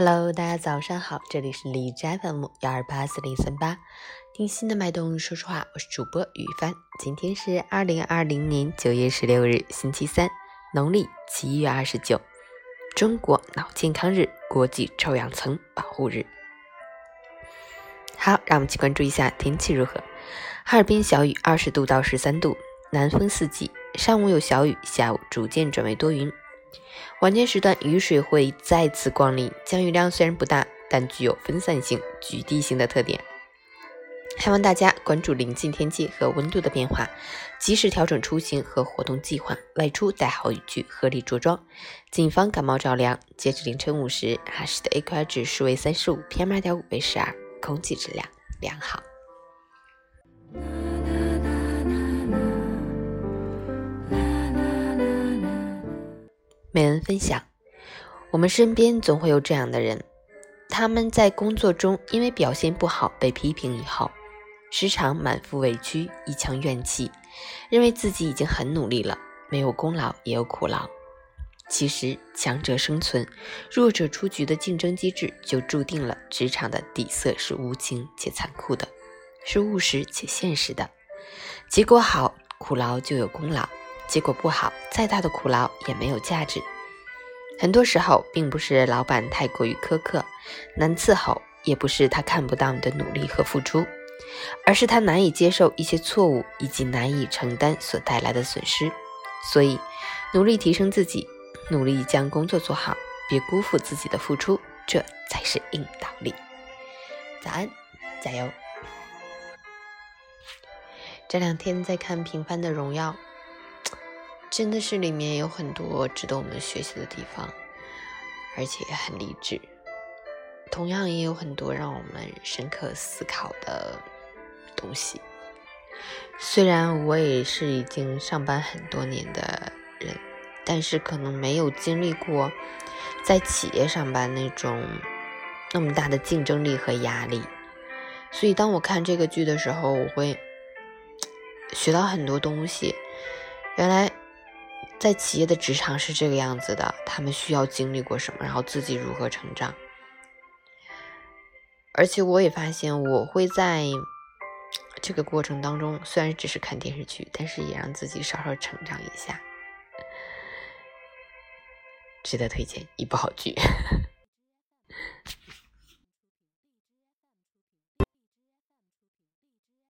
Hello，大家早上好，这里是李斋 FM 幺二八四零三八，听心的脉动说说话，我是主播雨帆。今天是二零二零年九月十六日，星期三，农历七月二十九，中国脑健康日，国际臭氧层保护日。好，让我们去关注一下天气如何。哈尔滨小雨，二十度到十三度，南风四级，上午有小雨，下午逐渐转为多云。晚间时段雨水会再次光临，降雨量虽然不大，但具有分散性、局地性的特点。希望大家关注临近天气和温度的变化，及时调整出行和活动计划，外出带好雨具，合理着装，谨防感冒着凉。截至凌晨五时，哈市的 AQI 指数为三十五，PM 二点五为十二，空气质量良好。美文分享：我们身边总会有这样的人，他们在工作中因为表现不好被批评以后，时常满腹委屈，一腔怨气，认为自己已经很努力了，没有功劳也有苦劳。其实，强者生存，弱者出局的竞争机制就注定了职场的底色是无情且残酷的，是务实且现实的。结果好，苦劳就有功劳。结果不好，再大的苦劳也没有价值。很多时候，并不是老板太过于苛刻、难伺候，也不是他看不到你的努力和付出，而是他难以接受一些错误以及难以承担所带来的损失。所以，努力提升自己，努力将工作做好，别辜负自己的付出，这才是硬道理。早安，加油！这两天在看《平凡的荣耀》。真的是里面有很多值得我们学习的地方，而且也很励志。同样也有很多让我们深刻思考的东西。虽然我也是已经上班很多年的人，但是可能没有经历过在企业上班那种那么大的竞争力和压力。所以当我看这个剧的时候，我会 学到很多东西。原来。在企业的职场是这个样子的，他们需要经历过什么，然后自己如何成长。而且我也发现，我会在这个过程当中，虽然只是看电视剧，但是也让自己稍稍成长一下，值得推荐一部好剧。